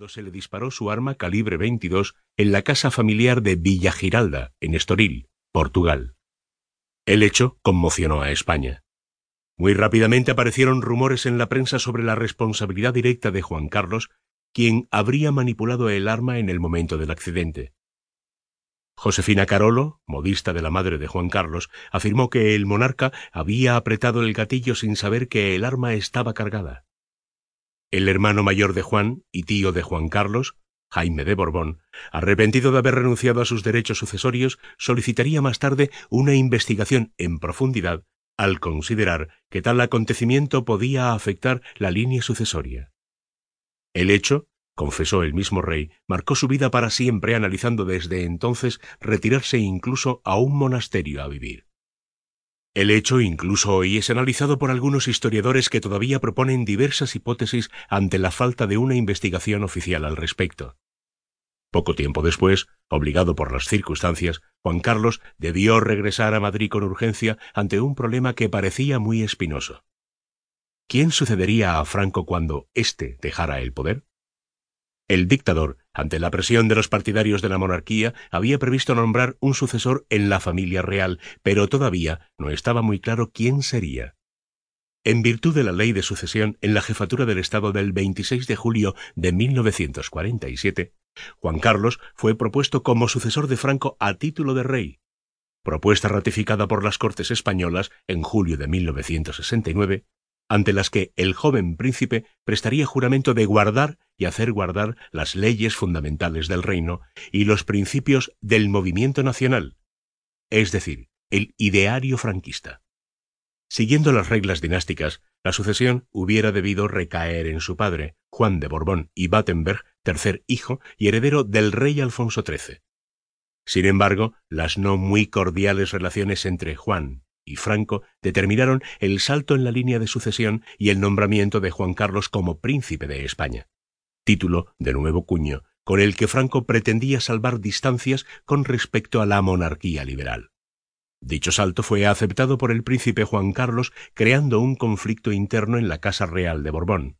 cuando se le disparó su arma calibre 22 en la casa familiar de Villa Giralda, en Estoril, Portugal. El hecho conmocionó a España. Muy rápidamente aparecieron rumores en la prensa sobre la responsabilidad directa de Juan Carlos, quien habría manipulado el arma en el momento del accidente. Josefina Carolo, modista de la madre de Juan Carlos, afirmó que el monarca había apretado el gatillo sin saber que el arma estaba cargada. El hermano mayor de Juan y tío de Juan Carlos, Jaime de Borbón, arrepentido de haber renunciado a sus derechos sucesorios, solicitaría más tarde una investigación en profundidad al considerar que tal acontecimiento podía afectar la línea sucesoria. El hecho, confesó el mismo rey, marcó su vida para siempre analizando desde entonces retirarse incluso a un monasterio a vivir. El hecho incluso hoy es analizado por algunos historiadores que todavía proponen diversas hipótesis ante la falta de una investigación oficial al respecto. Poco tiempo después, obligado por las circunstancias, Juan Carlos debió regresar a Madrid con urgencia ante un problema que parecía muy espinoso. ¿Quién sucedería a Franco cuando éste dejara el poder? El dictador, ante la presión de los partidarios de la monarquía, había previsto nombrar un sucesor en la familia real, pero todavía no estaba muy claro quién sería. En virtud de la ley de sucesión en la jefatura del Estado del 26 de julio de 1947, Juan Carlos fue propuesto como sucesor de Franco a título de rey. Propuesta ratificada por las Cortes Españolas en julio de 1969, ante las que el joven príncipe prestaría juramento de guardar y hacer guardar las leyes fundamentales del reino y los principios del movimiento nacional, es decir, el ideario franquista. Siguiendo las reglas dinásticas, la sucesión hubiera debido recaer en su padre, Juan de Borbón y Battenberg, tercer hijo y heredero del rey Alfonso XIII. Sin embargo, las no muy cordiales relaciones entre Juan y Franco determinaron el salto en la línea de sucesión y el nombramiento de Juan Carlos como príncipe de España, título de nuevo cuño con el que Franco pretendía salvar distancias con respecto a la monarquía liberal. Dicho salto fue aceptado por el príncipe Juan Carlos, creando un conflicto interno en la Casa Real de Borbón.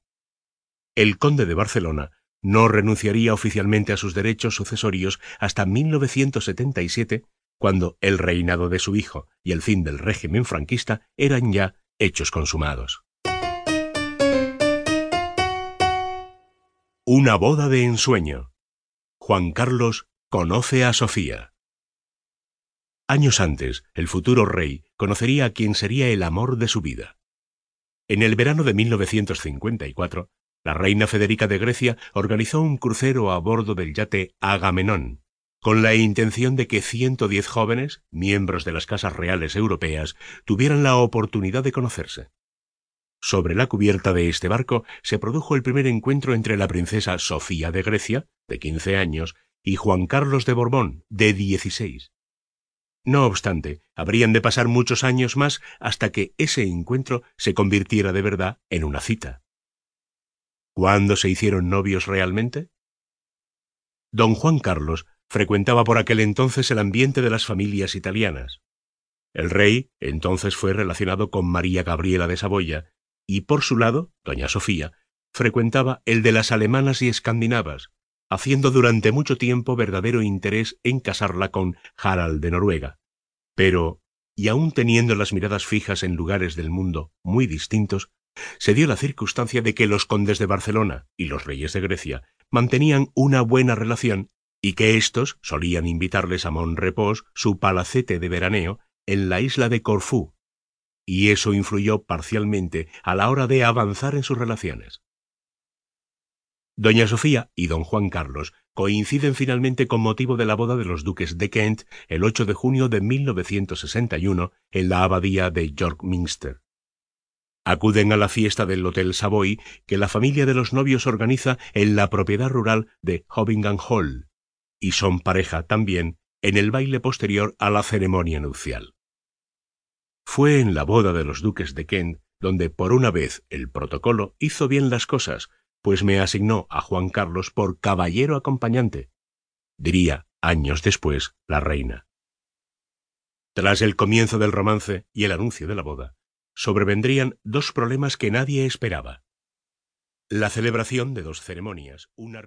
El conde de Barcelona no renunciaría oficialmente a sus derechos sucesorios hasta 1977 cuando el reinado de su hijo y el fin del régimen franquista eran ya hechos consumados. Una boda de ensueño. Juan Carlos conoce a Sofía. Años antes, el futuro rey conocería a quien sería el amor de su vida. En el verano de 1954, la reina Federica de Grecia organizó un crucero a bordo del yate Agamenón, con la intención de que 110 jóvenes, miembros de las casas reales europeas, tuvieran la oportunidad de conocerse. Sobre la cubierta de este barco se produjo el primer encuentro entre la princesa Sofía de Grecia, de 15 años, y Juan Carlos de Borbón, de 16. No obstante, habrían de pasar muchos años más hasta que ese encuentro se convirtiera de verdad en una cita. ¿Cuándo se hicieron novios realmente? Don Juan Carlos frecuentaba por aquel entonces el ambiente de las familias italianas. El rey entonces fue relacionado con María Gabriela de Saboya, y por su lado, doña Sofía, frecuentaba el de las alemanas y escandinavas, haciendo durante mucho tiempo verdadero interés en casarla con Harald de Noruega. Pero, y aun teniendo las miradas fijas en lugares del mundo muy distintos, se dio la circunstancia de que los condes de Barcelona y los reyes de Grecia mantenían una buena relación y que éstos solían invitarles a Monrepos, su palacete de veraneo, en la isla de Corfú, y eso influyó parcialmente a la hora de avanzar en sus relaciones. Doña Sofía y don Juan Carlos coinciden finalmente con motivo de la boda de los duques de Kent el 8 de junio de 1961 en la abadía de York Minster. Acuden a la fiesta del Hotel Savoy que la familia de los novios organiza en la propiedad rural de Hobbingham Hall, y son pareja también en el baile posterior a la ceremonia nupcial. Fue en la boda de los duques de Kent donde por una vez el protocolo hizo bien las cosas, pues me asignó a Juan Carlos por caballero acompañante, diría años después la reina. Tras el comienzo del romance y el anuncio de la boda, sobrevendrían dos problemas que nadie esperaba. La celebración de dos ceremonias, una